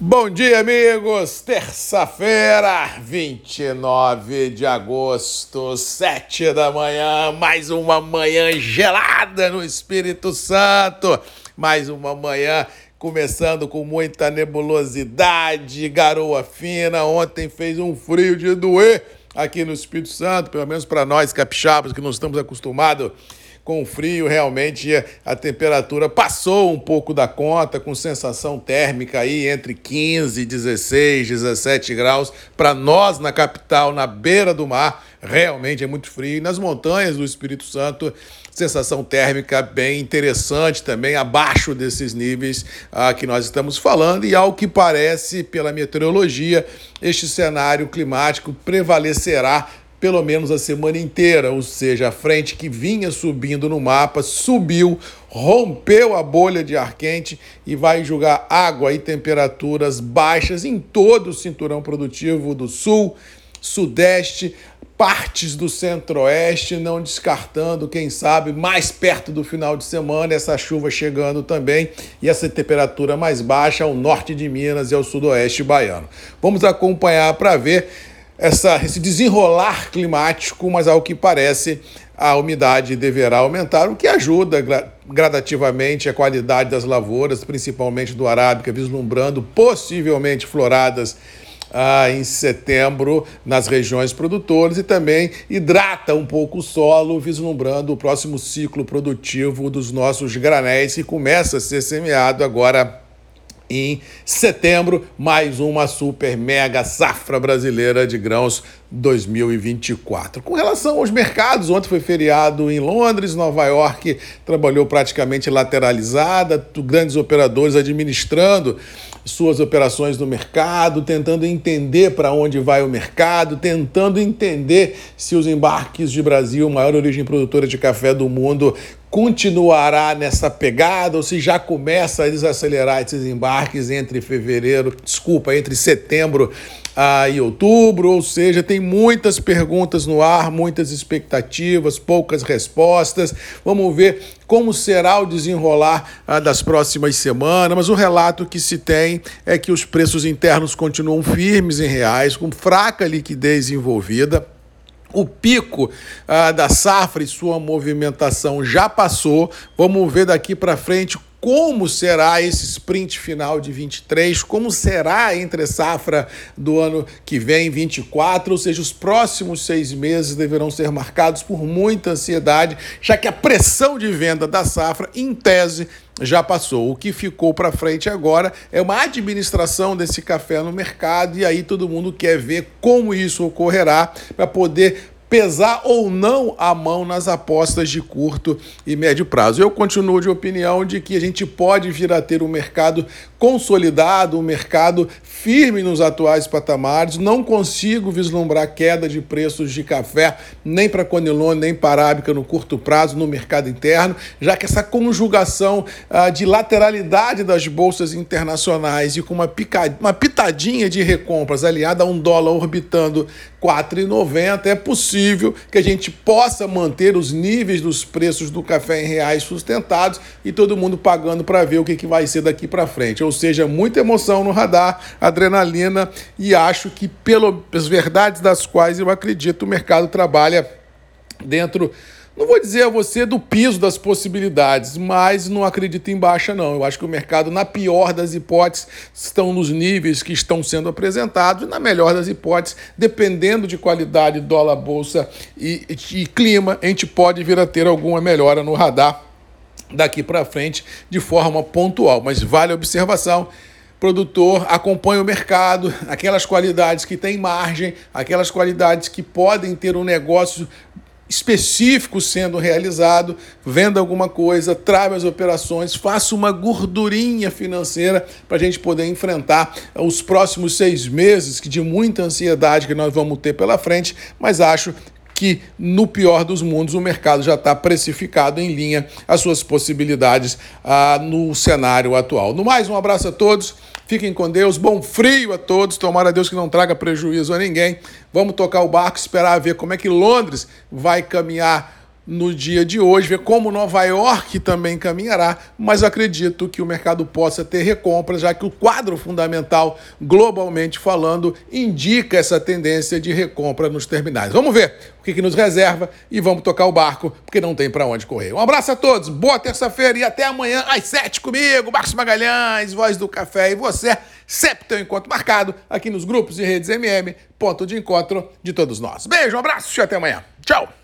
Bom dia, amigos! Terça-feira, 29 de agosto, 7 da manhã, mais uma manhã gelada no Espírito Santo, mais uma manhã começando com muita nebulosidade, garoa fina. Ontem fez um frio de doer aqui no Espírito Santo, pelo menos para nós capixabas que não estamos acostumados com o frio, realmente a temperatura passou um pouco da conta, com sensação térmica aí entre 15, 16, 17 graus. Para nós na capital, na beira do mar, realmente é muito frio. E nas montanhas do Espírito Santo, sensação térmica bem interessante também, abaixo desses níveis ah, que nós estamos falando. E ao que parece, pela meteorologia, este cenário climático prevalecerá pelo menos a semana inteira, ou seja, a frente que vinha subindo no mapa subiu, rompeu a bolha de ar quente e vai jogar água e temperaturas baixas em todo o cinturão produtivo do sul, sudeste, partes do centro-oeste, não descartando, quem sabe, mais perto do final de semana, essa chuva chegando também e essa temperatura mais baixa ao norte de Minas e ao sudoeste baiano. Vamos acompanhar para ver essa, esse desenrolar climático, mas ao que parece a umidade deverá aumentar, o que ajuda gradativamente a qualidade das lavouras, principalmente do arábica, vislumbrando possivelmente floradas ah, em setembro nas regiões produtoras e também hidrata um pouco o solo, vislumbrando o próximo ciclo produtivo dos nossos granéis que começa a ser semeado agora em setembro, mais uma super mega safra brasileira de grãos 2024. Com relação aos mercados, ontem foi feriado em Londres, Nova York trabalhou praticamente lateralizada, grandes operadores administrando suas operações no mercado, tentando entender para onde vai o mercado, tentando entender se os embarques de Brasil, maior origem produtora de café do mundo, continuará nessa pegada ou se já começa a desacelerar esses embarques entre fevereiro, desculpa, entre setembro ah, e outubro, ou seja, tem muitas perguntas no ar, muitas expectativas, poucas respostas. Vamos ver como será o desenrolar ah, das próximas semanas, mas o relato que se tem é que os preços internos continuam firmes em reais, com fraca liquidez envolvida o pico ah, da safra e sua movimentação já passou. Vamos ver daqui para frente como será esse sprint final de 23, como será a entre safra do ano que vem, 24, ou seja, os próximos seis meses deverão ser marcados por muita ansiedade, já que a pressão de venda da safra, em tese, já passou. O que ficou para frente agora é uma administração desse café no mercado e aí todo mundo quer ver como isso ocorrerá para poder pesar ou não a mão nas apostas de curto e médio prazo. Eu continuo de opinião de que a gente pode vir a ter um mercado consolidado, um mercado firme nos atuais patamares. Não consigo vislumbrar queda de preços de café nem para Conilone, nem para Arábica no curto prazo no mercado interno, já que essa conjugação ah, de lateralidade das bolsas internacionais e com uma, picad... uma pitadinha de recompras aliada a um dólar orbitando 4,90 é possível que a gente possa manter os níveis dos preços do café em reais sustentados e todo mundo pagando para ver o que, que vai ser daqui para frente ou seja, muita emoção no radar, adrenalina, e acho que, pelas verdades das quais eu acredito, o mercado trabalha dentro não vou dizer a você do piso das possibilidades, mas não acredito em baixa, não. Eu acho que o mercado, na pior das hipóteses, estão nos níveis que estão sendo apresentados, e na melhor das hipóteses, dependendo de qualidade, dólar, bolsa e, e, clima, a gente pode vir a ter alguma melhora no radar daqui para frente de forma pontual. Mas vale a observação produtor acompanha o mercado, aquelas qualidades que têm margem, aquelas qualidades que podem ter um negócio específico sendo realizado, venda alguma coisa, trabe as operações, faça uma gordurinha financeira para a gente poder enfrentar os próximos seis meses que de muita ansiedade que nós vamos ter pela frente, mas acho que, no pior dos mundos, o mercado já está precificado em linha as suas possibilidades ah, no cenário atual. No mais, um abraço a todos. Fiquem com Deus, bom frio a todos. Tomara a Deus que não traga prejuízo a ninguém. Vamos tocar o barco, esperar ver como é que Londres vai caminhar no dia de hoje, ver como Nova York também caminhará, mas acredito que o mercado possa ter recompra, já que o quadro fundamental, globalmente falando, indica essa tendência de recompra nos terminais. Vamos ver o que, que nos reserva e vamos tocar o barco, porque não tem para onde correr. Um abraço a todos, boa terça-feira e até amanhã às sete comigo, Marcos Magalhães, Voz do Café e você, sempre tem um encontro marcado aqui nos grupos e redes MM, ponto de encontro de todos nós. Beijo, um abraço e até amanhã. Tchau!